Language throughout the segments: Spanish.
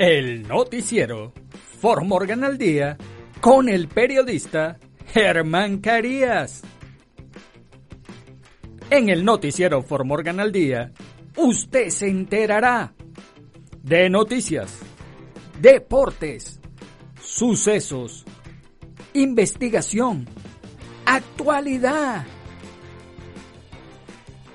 el noticiero. For Morgan al día con el periodista Germán Carías. En el noticiero For Morgan al día, usted se enterará de noticias, deportes, sucesos, investigación, actualidad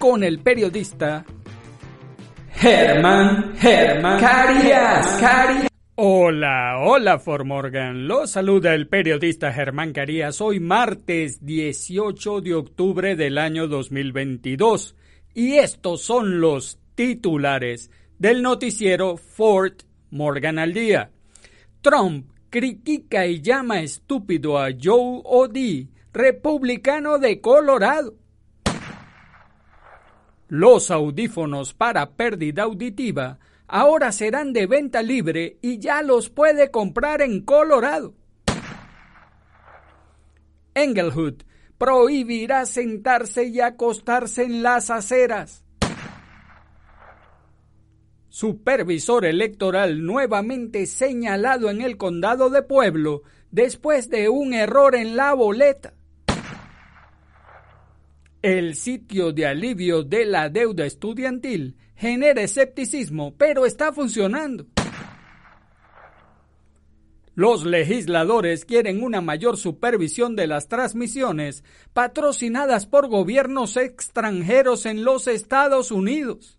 con el periodista Germán Germán Carías. Hola, hola Formorgan. Lo saluda el periodista Germán Carías. Hoy martes 18 de octubre del año 2022. Y estos son los titulares del noticiero Fort Morgan al día. Trump critica y llama estúpido a Joe O'Dea, republicano de Colorado. Los audífonos para pérdida auditiva ahora serán de venta libre y ya los puede comprar en Colorado. Englewood prohibirá sentarse y acostarse en las aceras. Supervisor electoral nuevamente señalado en el condado de Pueblo después de un error en la boleta. El sitio de alivio de la deuda estudiantil genera escepticismo, pero está funcionando. Los legisladores quieren una mayor supervisión de las transmisiones patrocinadas por gobiernos extranjeros en los Estados Unidos.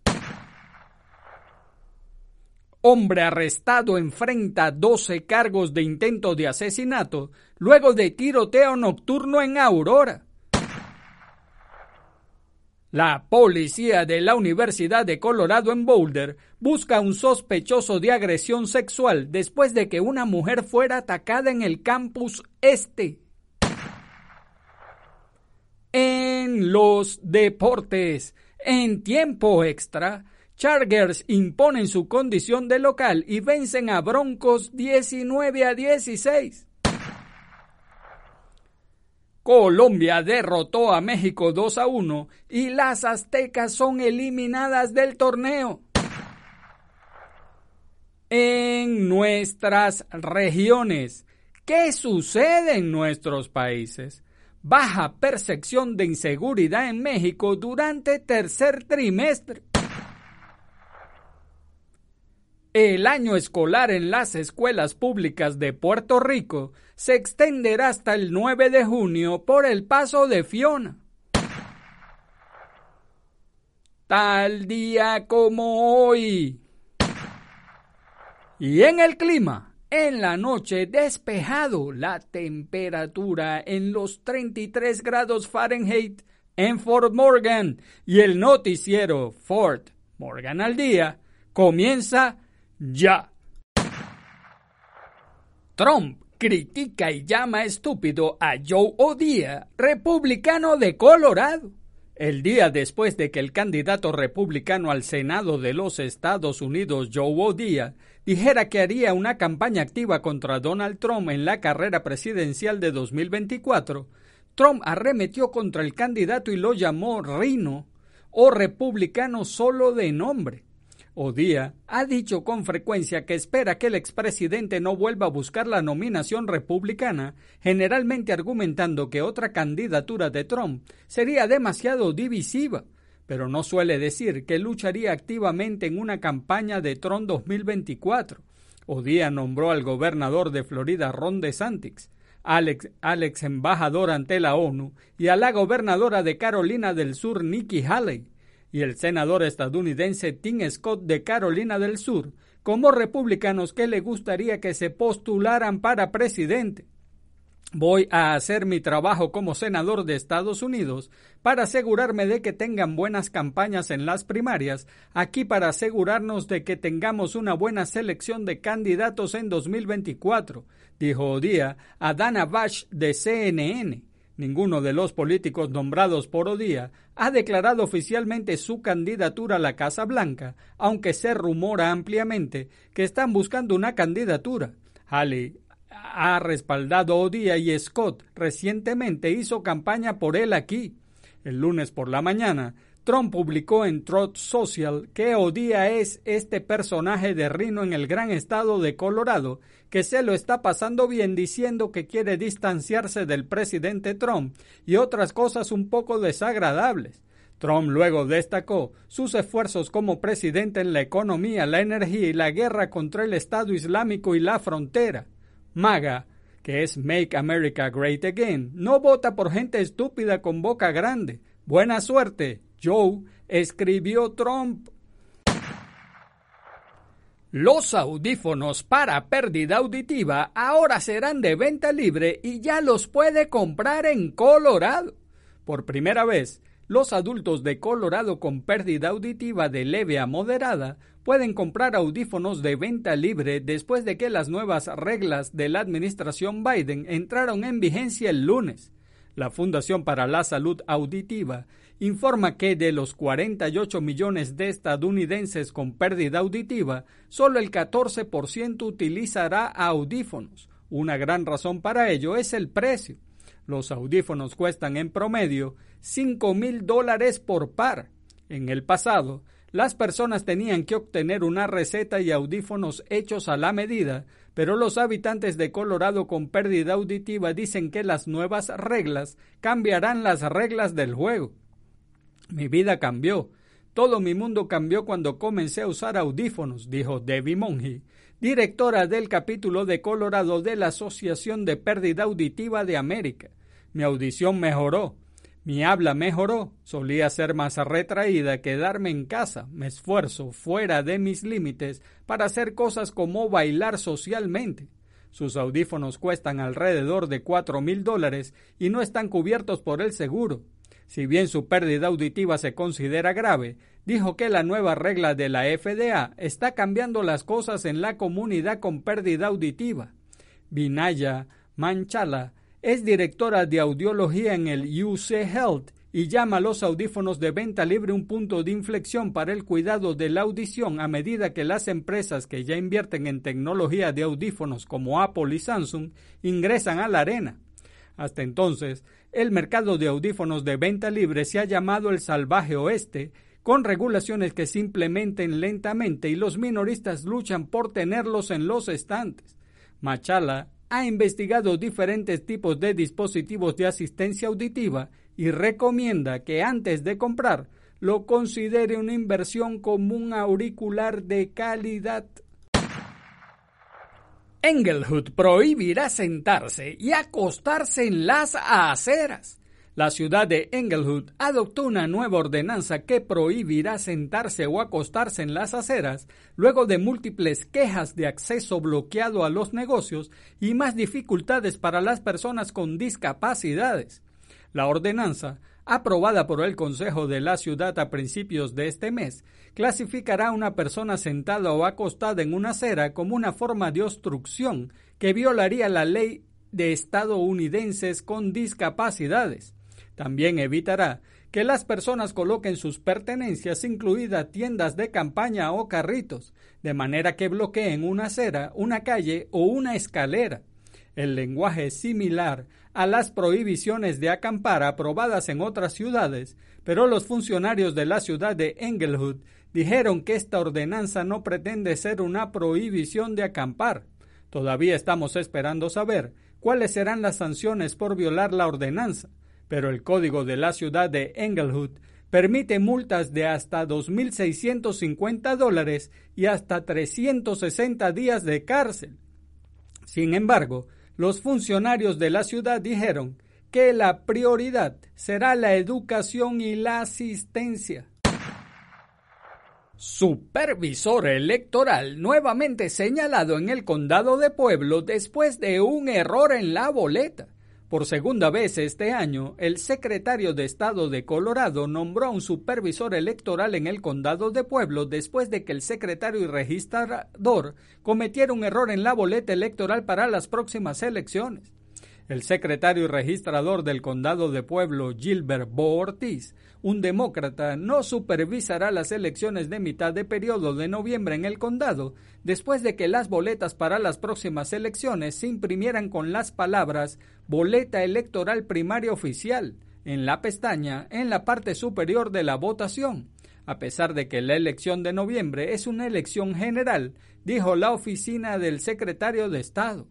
Hombre arrestado enfrenta 12 cargos de intento de asesinato luego de tiroteo nocturno en Aurora. La policía de la Universidad de Colorado en Boulder busca a un sospechoso de agresión sexual después de que una mujer fuera atacada en el campus este. En los deportes, en tiempo extra, Chargers imponen su condición de local y vencen a Broncos 19 a 16. Colombia derrotó a México 2 a 1 y las aztecas son eliminadas del torneo. En nuestras regiones, ¿qué sucede en nuestros países? Baja percepción de inseguridad en México durante tercer trimestre. El año escolar en las escuelas públicas de Puerto Rico se extenderá hasta el 9 de junio por el paso de Fiona. Tal día como hoy. Y en el clima, en la noche despejado, la temperatura en los 33 grados Fahrenheit en Fort Morgan y el noticiero Fort Morgan al día comienza ya. Trump critica y llama estúpido a Joe O'Dea, republicano de Colorado. El día después de que el candidato republicano al Senado de los Estados Unidos, Joe O'Dea, dijera que haría una campaña activa contra Donald Trump en la carrera presidencial de 2024, Trump arremetió contra el candidato y lo llamó Rino o republicano solo de nombre. Odía ha dicho con frecuencia que espera que el expresidente no vuelva a buscar la nominación republicana, generalmente argumentando que otra candidatura de Trump sería demasiado divisiva, pero no suele decir que lucharía activamente en una campaña de Trump 2024. Odía nombró al gobernador de Florida Ron DeSantis, Alex, Alex embajador ante la ONU, y a la gobernadora de Carolina del Sur Nikki Haley, y el senador estadounidense Tim Scott de Carolina del Sur, como republicanos que le gustaría que se postularan para presidente. Voy a hacer mi trabajo como senador de Estados Unidos para asegurarme de que tengan buenas campañas en las primarias, aquí para asegurarnos de que tengamos una buena selección de candidatos en 2024, dijo Odía a Dana Bash de CNN. Ninguno de los políticos nombrados por Odía ha declarado oficialmente su candidatura a la Casa Blanca, aunque se rumora ampliamente que están buscando una candidatura. Halley ha respaldado Odía y Scott recientemente hizo campaña por él aquí. El lunes por la mañana, Trump publicó en Truth Social que Odía es este personaje de Rino en el gran estado de Colorado que se lo está pasando bien diciendo que quiere distanciarse del presidente Trump y otras cosas un poco desagradables. Trump luego destacó sus esfuerzos como presidente en la economía, la energía y la guerra contra el Estado Islámico y la frontera. MAGA, que es Make America Great Again, no vota por gente estúpida con boca grande. Buena suerte, Joe, escribió Trump. Los audífonos para pérdida auditiva ahora serán de venta libre y ya los puede comprar en Colorado. Por primera vez, los adultos de Colorado con pérdida auditiva de leve a moderada pueden comprar audífonos de venta libre después de que las nuevas reglas de la administración Biden entraron en vigencia el lunes. La Fundación para la Salud Auditiva informa que de los 48 millones de estadounidenses con pérdida auditiva, solo el 14% utilizará audífonos. Una gran razón para ello es el precio. Los audífonos cuestan en promedio 5 mil dólares por par. En el pasado, las personas tenían que obtener una receta y audífonos hechos a la medida, pero los habitantes de Colorado con pérdida auditiva dicen que las nuevas reglas cambiarán las reglas del juego. Mi vida cambió. Todo mi mundo cambió cuando comencé a usar audífonos, dijo Debbie Monge, directora del capítulo de Colorado de la Asociación de Pérdida Auditiva de América. Mi audición mejoró. Mi habla mejoró, solía ser más retraída, quedarme en casa, me esfuerzo fuera de mis límites para hacer cosas como bailar socialmente. Sus audífonos cuestan alrededor de cuatro mil dólares y no están cubiertos por el seguro. Si bien su pérdida auditiva se considera grave, dijo que la nueva regla de la FDA está cambiando las cosas en la comunidad con pérdida auditiva. Vinaya Manchala es directora de audiología en el UC Health y llama a los audífonos de venta libre un punto de inflexión para el cuidado de la audición a medida que las empresas que ya invierten en tecnología de audífonos como Apple y Samsung ingresan a la arena. Hasta entonces, el mercado de audífonos de venta libre se ha llamado el salvaje oeste, con regulaciones que se implementen lentamente y los minoristas luchan por tenerlos en los estantes. Machala ha investigado diferentes tipos de dispositivos de asistencia auditiva y recomienda que antes de comprar lo considere una inversión como un auricular de calidad. Engelhut prohibirá sentarse y acostarse en las aceras. La ciudad de Englewood adoptó una nueva ordenanza que prohibirá sentarse o acostarse en las aceras luego de múltiples quejas de acceso bloqueado a los negocios y más dificultades para las personas con discapacidades. La ordenanza, aprobada por el Consejo de la Ciudad a principios de este mes, clasificará a una persona sentada o acostada en una acera como una forma de obstrucción que violaría la ley de estadounidenses con discapacidades. También evitará que las personas coloquen sus pertenencias, incluidas tiendas de campaña o carritos, de manera que bloqueen una acera, una calle o una escalera. El lenguaje similar a las prohibiciones de acampar aprobadas en otras ciudades, pero los funcionarios de la ciudad de Englewood dijeron que esta ordenanza no pretende ser una prohibición de acampar. Todavía estamos esperando saber cuáles serán las sanciones por violar la ordenanza pero el código de la ciudad de Englewood permite multas de hasta 2.650 dólares y hasta 360 días de cárcel. Sin embargo, los funcionarios de la ciudad dijeron que la prioridad será la educación y la asistencia. Supervisor electoral nuevamente señalado en el condado de Pueblo después de un error en la boleta. Por segunda vez este año, el secretario de Estado de Colorado nombró a un supervisor electoral en el condado de Pueblo después de que el secretario y registrador cometiera un error en la boleta electoral para las próximas elecciones. El secretario y registrador del condado de Pueblo, Gilbert Bo Ortiz, un demócrata, no supervisará las elecciones de mitad de periodo de noviembre en el condado, después de que las boletas para las próximas elecciones se imprimieran con las palabras Boleta Electoral Primaria Oficial en la pestaña en la parte superior de la votación. A pesar de que la elección de noviembre es una elección general, dijo la oficina del secretario de Estado.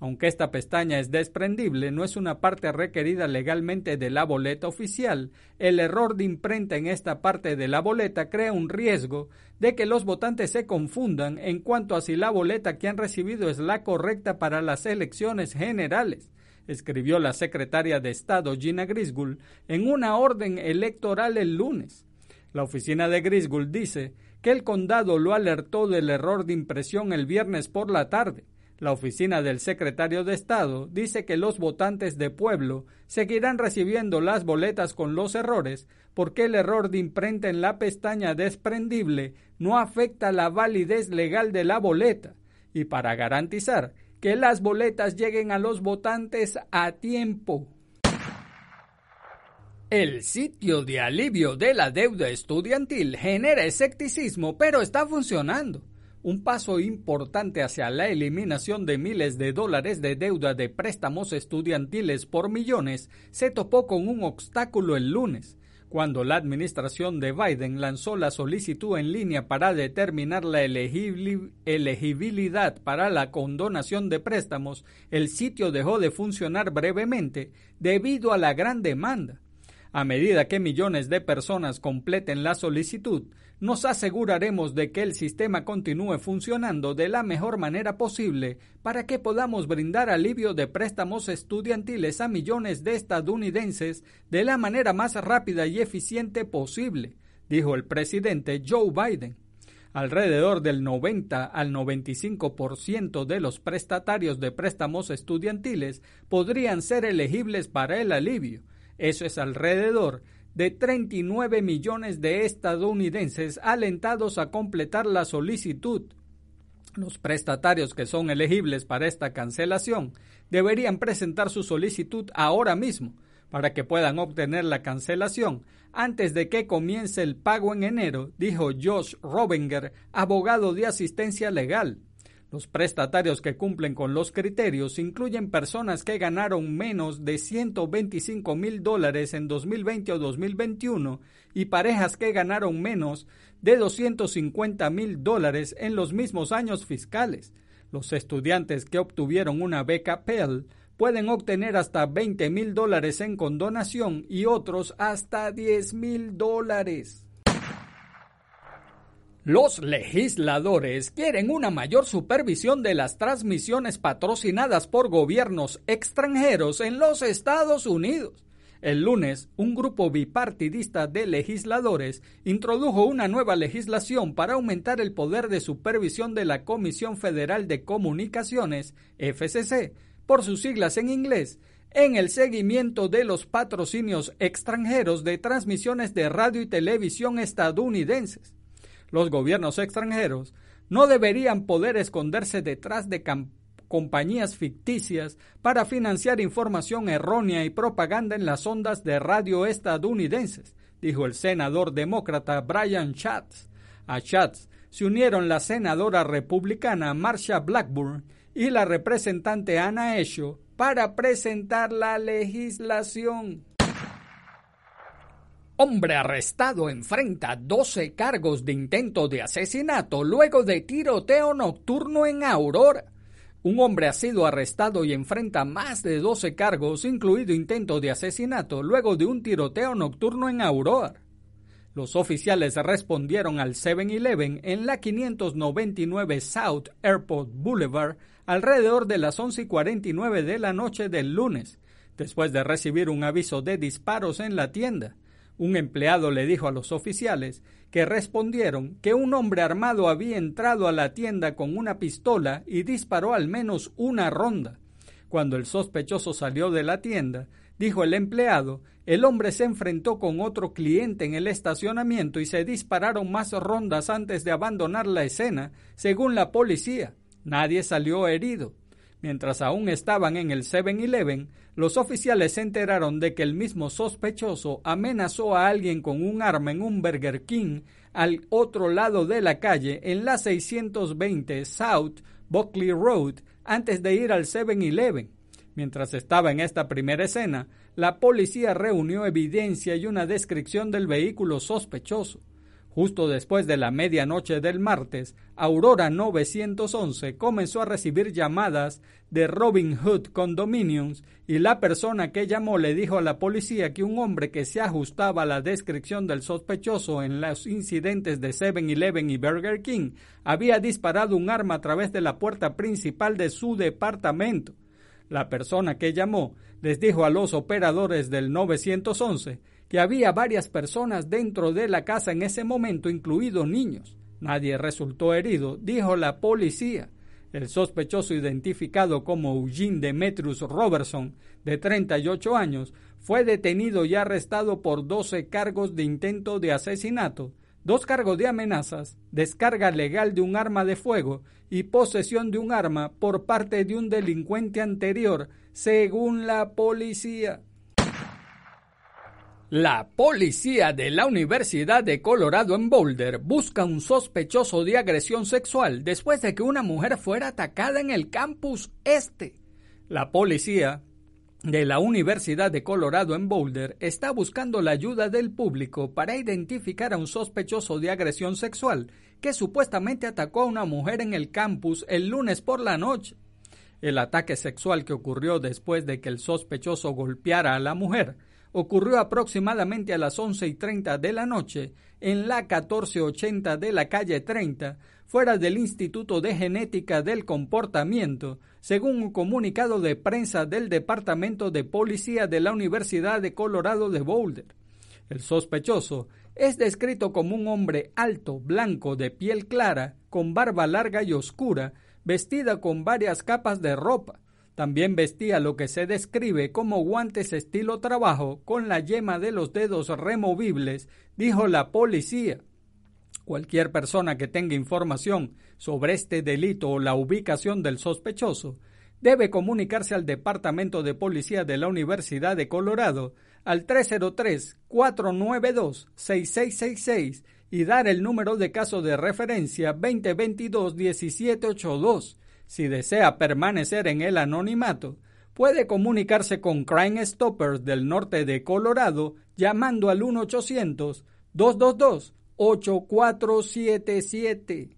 Aunque esta pestaña es desprendible, no es una parte requerida legalmente de la boleta oficial, el error de imprenta en esta parte de la boleta crea un riesgo de que los votantes se confundan en cuanto a si la boleta que han recibido es la correcta para las elecciones generales, escribió la secretaria de Estado Gina Griswold en una orden electoral el lunes. La oficina de Griswold dice que el condado lo alertó del error de impresión el viernes por la tarde la oficina del secretario de Estado dice que los votantes de pueblo seguirán recibiendo las boletas con los errores porque el error de imprenta en la pestaña desprendible no afecta la validez legal de la boleta y para garantizar que las boletas lleguen a los votantes a tiempo. El sitio de alivio de la deuda estudiantil genera escepticismo, pero está funcionando. Un paso importante hacia la eliminación de miles de dólares de deuda de préstamos estudiantiles por millones se topó con un obstáculo el lunes, cuando la administración de Biden lanzó la solicitud en línea para determinar la elegibilidad para la condonación de préstamos, el sitio dejó de funcionar brevemente debido a la gran demanda. A medida que millones de personas completen la solicitud, nos aseguraremos de que el sistema continúe funcionando de la mejor manera posible para que podamos brindar alivio de préstamos estudiantiles a millones de estadounidenses de la manera más rápida y eficiente posible, dijo el presidente Joe Biden. Alrededor del 90 al 95% de los prestatarios de préstamos estudiantiles podrían ser elegibles para el alivio, eso es alrededor de 39 millones de estadounidenses alentados a completar la solicitud. Los prestatarios que son elegibles para esta cancelación deberían presentar su solicitud ahora mismo para que puedan obtener la cancelación antes de que comience el pago en enero, dijo Josh Robinger, abogado de asistencia legal. Los prestatarios que cumplen con los criterios incluyen personas que ganaron menos de 125 mil dólares en 2020 o 2021 y parejas que ganaron menos de 250 mil dólares en los mismos años fiscales. Los estudiantes que obtuvieron una beca Pell pueden obtener hasta 20 mil dólares en condonación y otros hasta 10 mil dólares. Los legisladores quieren una mayor supervisión de las transmisiones patrocinadas por gobiernos extranjeros en los Estados Unidos. El lunes, un grupo bipartidista de legisladores introdujo una nueva legislación para aumentar el poder de supervisión de la Comisión Federal de Comunicaciones, FCC, por sus siglas en inglés, en el seguimiento de los patrocinios extranjeros de transmisiones de radio y televisión estadounidenses los gobiernos extranjeros no deberían poder esconderse detrás de compañías ficticias para financiar información errónea y propaganda en las ondas de radio estadounidenses, dijo el senador demócrata Brian Schatz. A Schatz se unieron la senadora republicana Marsha Blackburn y la representante Anna Esho para presentar la legislación. Hombre arrestado enfrenta 12 cargos de intento de asesinato luego de tiroteo nocturno en Aurora. Un hombre ha sido arrestado y enfrenta más de 12 cargos, incluido intento de asesinato, luego de un tiroteo nocturno en Aurora. Los oficiales respondieron al 7-Eleven en la 599 South Airport Boulevard alrededor de las 11 y 49 de la noche del lunes, después de recibir un aviso de disparos en la tienda. Un empleado le dijo a los oficiales que respondieron que un hombre armado había entrado a la tienda con una pistola y disparó al menos una ronda. Cuando el sospechoso salió de la tienda, dijo el empleado, el hombre se enfrentó con otro cliente en el estacionamiento y se dispararon más rondas antes de abandonar la escena, según la policía. Nadie salió herido. Mientras aún estaban en el 7-Eleven, los oficiales se enteraron de que el mismo sospechoso amenazó a alguien con un arma en un Burger King al otro lado de la calle en la 620 South Buckley Road antes de ir al 7-Eleven. Mientras estaba en esta primera escena, la policía reunió evidencia y una descripción del vehículo sospechoso. Justo después de la medianoche del martes, Aurora 911 comenzó a recibir llamadas de Robin Hood Condominiums y la persona que llamó le dijo a la policía que un hombre que se ajustaba a la descripción del sospechoso en los incidentes de 7-Eleven y Burger King había disparado un arma a través de la puerta principal de su departamento. La persona que llamó les dijo a los operadores del 911 que había varias personas dentro de la casa en ese momento, incluidos niños. Nadie resultó herido, dijo la policía. El sospechoso identificado como Eugene Demetrius Robertson, de 38 años, fue detenido y arrestado por 12 cargos de intento de asesinato, dos cargos de amenazas, descarga legal de un arma de fuego y posesión de un arma por parte de un delincuente anterior, según la policía. La policía de la Universidad de Colorado en Boulder busca un sospechoso de agresión sexual después de que una mujer fuera atacada en el campus este. La policía de la Universidad de Colorado en Boulder está buscando la ayuda del público para identificar a un sospechoso de agresión sexual que supuestamente atacó a una mujer en el campus el lunes por la noche. El ataque sexual que ocurrió después de que el sospechoso golpeara a la mujer ocurrió aproximadamente a las once y treinta de la noche en la 1480 de la calle 30, fuera del Instituto de Genética del Comportamiento, según un comunicado de prensa del Departamento de Policía de la Universidad de Colorado de Boulder. El sospechoso es descrito como un hombre alto, blanco, de piel clara, con barba larga y oscura, vestida con varias capas de ropa, también vestía lo que se describe como guantes estilo trabajo con la yema de los dedos removibles, dijo la policía. Cualquier persona que tenga información sobre este delito o la ubicación del sospechoso debe comunicarse al Departamento de Policía de la Universidad de Colorado al 303-492-6666 y dar el número de caso de referencia 2022-1782 si desea permanecer en el anonimato, puede comunicarse con Crime Stoppers del norte de Colorado llamando al 1-800-222-8477.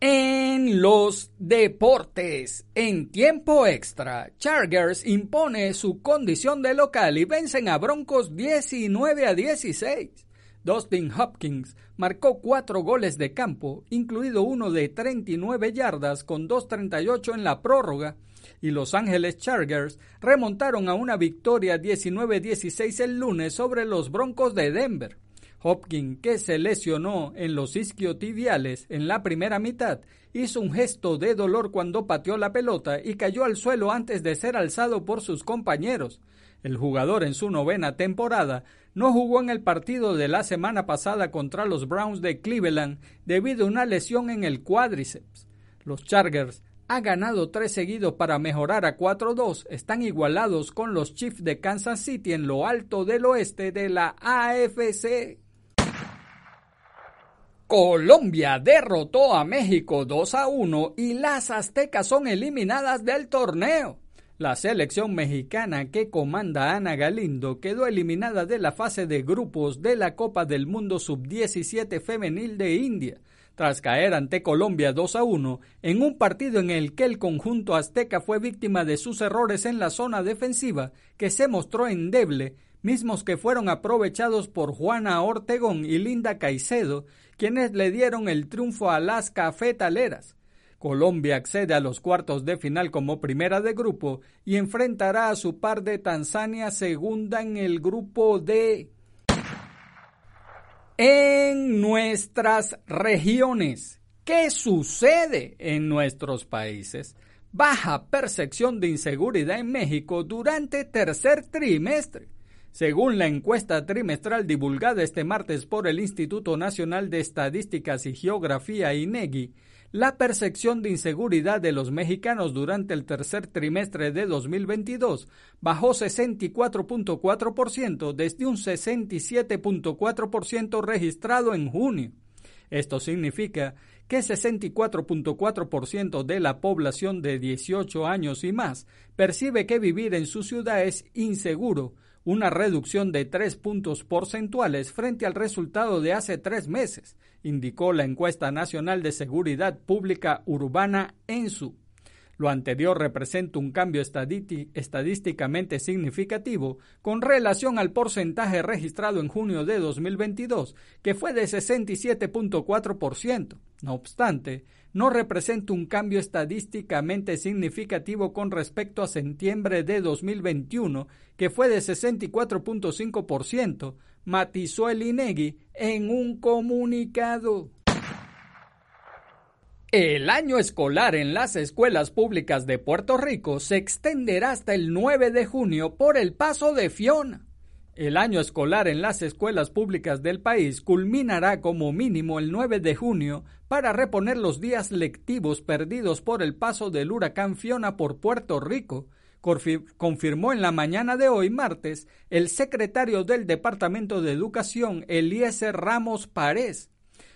En los deportes, en tiempo extra, Chargers impone su condición de local y vencen a Broncos 19 a 16. Dustin Hopkins marcó cuatro goles de campo, incluido uno de 39 yardas con 2.38 en la prórroga, y Los Ángeles Chargers remontaron a una victoria 19-16 el lunes sobre los Broncos de Denver. Hopkins, que se lesionó en los isquiotibiales en la primera mitad, hizo un gesto de dolor cuando pateó la pelota y cayó al suelo antes de ser alzado por sus compañeros. El jugador en su novena temporada no jugó en el partido de la semana pasada contra los Browns de Cleveland debido a una lesión en el cuádriceps. Los Chargers han ganado tres seguidos para mejorar a 4-2, están igualados con los Chiefs de Kansas City en lo alto del oeste de la AFC. Colombia derrotó a México 2 a 1 y las aztecas son eliminadas del torneo. La selección mexicana que comanda Ana Galindo quedó eliminada de la fase de grupos de la Copa del Mundo Sub-17 Femenil de India, tras caer ante Colombia 2 a 1 en un partido en el que el conjunto azteca fue víctima de sus errores en la zona defensiva, que se mostró endeble mismos que fueron aprovechados por Juana Ortegón y Linda Caicedo, quienes le dieron el triunfo a las cafetaleras. Colombia accede a los cuartos de final como primera de grupo y enfrentará a su par de Tanzania segunda en el grupo D. En nuestras regiones, ¿qué sucede en nuestros países? Baja percepción de inseguridad en México durante tercer trimestre. Según la encuesta trimestral divulgada este martes por el Instituto Nacional de Estadísticas y Geografía INEGI, la percepción de inseguridad de los mexicanos durante el tercer trimestre de 2022 bajó 64.4% desde un 67.4% registrado en junio. Esto significa que 64.4% de la población de 18 años y más percibe que vivir en su ciudad es inseguro, una reducción de tres puntos porcentuales frente al resultado de hace tres meses, indicó la encuesta nacional de seguridad pública urbana ENSU. Lo anterior representa un cambio estadísticamente significativo con relación al porcentaje registrado en junio de 2022, que fue de 67.4%. No obstante, no representa un cambio estadísticamente significativo con respecto a septiembre de 2021, que fue de 64.5%, matizó el INEGI en un comunicado. El año escolar en las escuelas públicas de Puerto Rico se extenderá hasta el 9 de junio por el paso de Fiona. El año escolar en las escuelas públicas del país culminará como mínimo el 9 de junio para reponer los días lectivos perdidos por el paso del huracán Fiona por Puerto Rico, confirmó en la mañana de hoy martes el secretario del Departamento de Educación Eliezer Ramos Párez.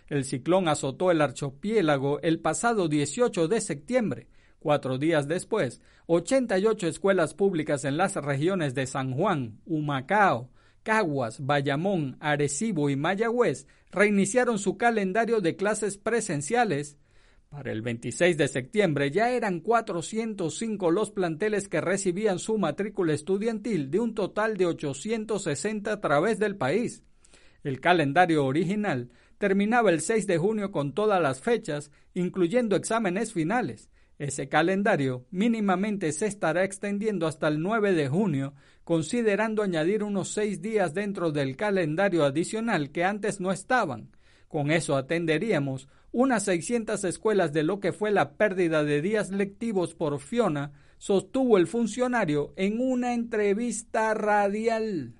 El ciclón azotó el archipiélago el pasado 18 de septiembre, Cuatro días después, 88 escuelas públicas en las regiones de San Juan, Humacao, Caguas, Bayamón, Arecibo y Mayagüez reiniciaron su calendario de clases presenciales. Para el 26 de septiembre ya eran 405 los planteles que recibían su matrícula estudiantil de un total de 860 a través del país. El calendario original terminaba el 6 de junio con todas las fechas, incluyendo exámenes finales, ese calendario mínimamente se estará extendiendo hasta el 9 de junio, considerando añadir unos seis días dentro del calendario adicional que antes no estaban. Con eso atenderíamos unas 600 escuelas de lo que fue la pérdida de días lectivos por Fiona, sostuvo el funcionario en una entrevista radial.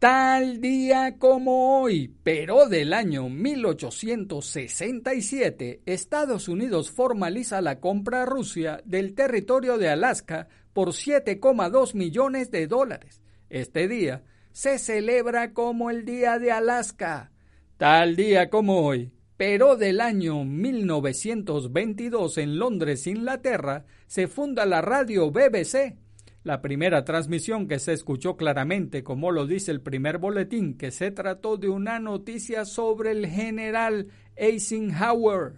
Tal día como hoy, pero del año 1867, Estados Unidos formaliza la compra a Rusia del territorio de Alaska por 7,2 millones de dólares. Este día se celebra como el Día de Alaska. Tal día como hoy, pero del año 1922 en Londres, Inglaterra, se funda la radio BBC la primera transmisión que se escuchó claramente, como lo dice el primer boletín, que se trató de una noticia sobre el general Eisenhower.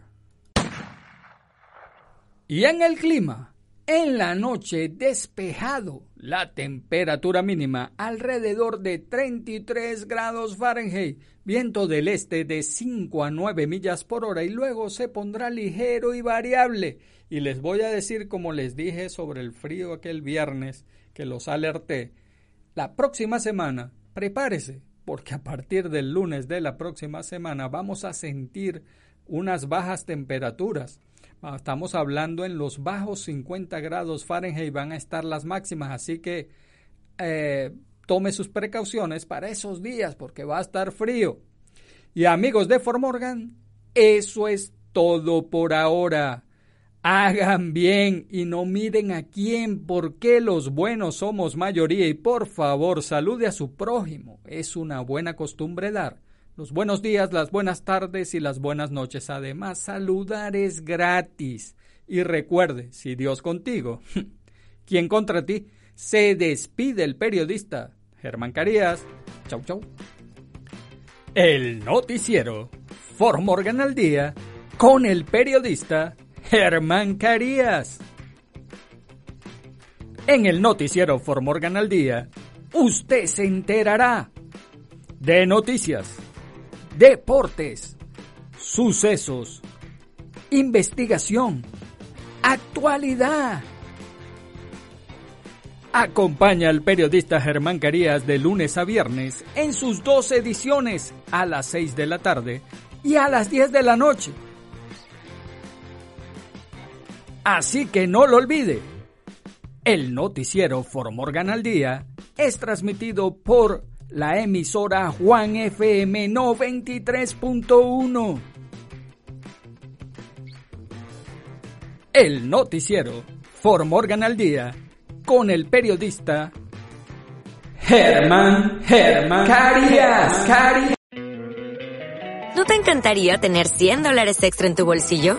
Y en el clima, en la noche despejado, la temperatura mínima alrededor de 33 grados Fahrenheit, viento del este de 5 a 9 millas por hora y luego se pondrá ligero y variable. Y les voy a decir, como les dije sobre el frío aquel viernes que los alerté, la próxima semana, prepárese, porque a partir del lunes de la próxima semana vamos a sentir unas bajas temperaturas. Estamos hablando en los bajos 50 grados Fahrenheit van a estar las máximas, así que eh, tome sus precauciones para esos días porque va a estar frío. Y amigos de Formorgan, eso es todo por ahora. Hagan bien y no miren a quién, porque los buenos somos mayoría y por favor salude a su prójimo. Es una buena costumbre dar los buenos días, las buenas tardes y las buenas noches. Además, saludar es gratis. Y recuerde, si Dios contigo, ¿quién contra ti? Se despide el periodista Germán Carías. Chau, chau. El noticiero Formorgan al día con el periodista Germán Carías. En el noticiero For Morgan al Día, usted se enterará de noticias, deportes, sucesos, investigación, actualidad. Acompaña al periodista Germán Carías de lunes a viernes en sus dos ediciones a las 6 de la tarde y a las 10 de la noche. Así que no lo olvide. El noticiero Formorgan al Día es transmitido por la emisora Juan FM 93.1. El noticiero Formorgan al Día con el periodista Germán Germán Carías. Carías. ¿No te encantaría tener 100 dólares extra en tu bolsillo?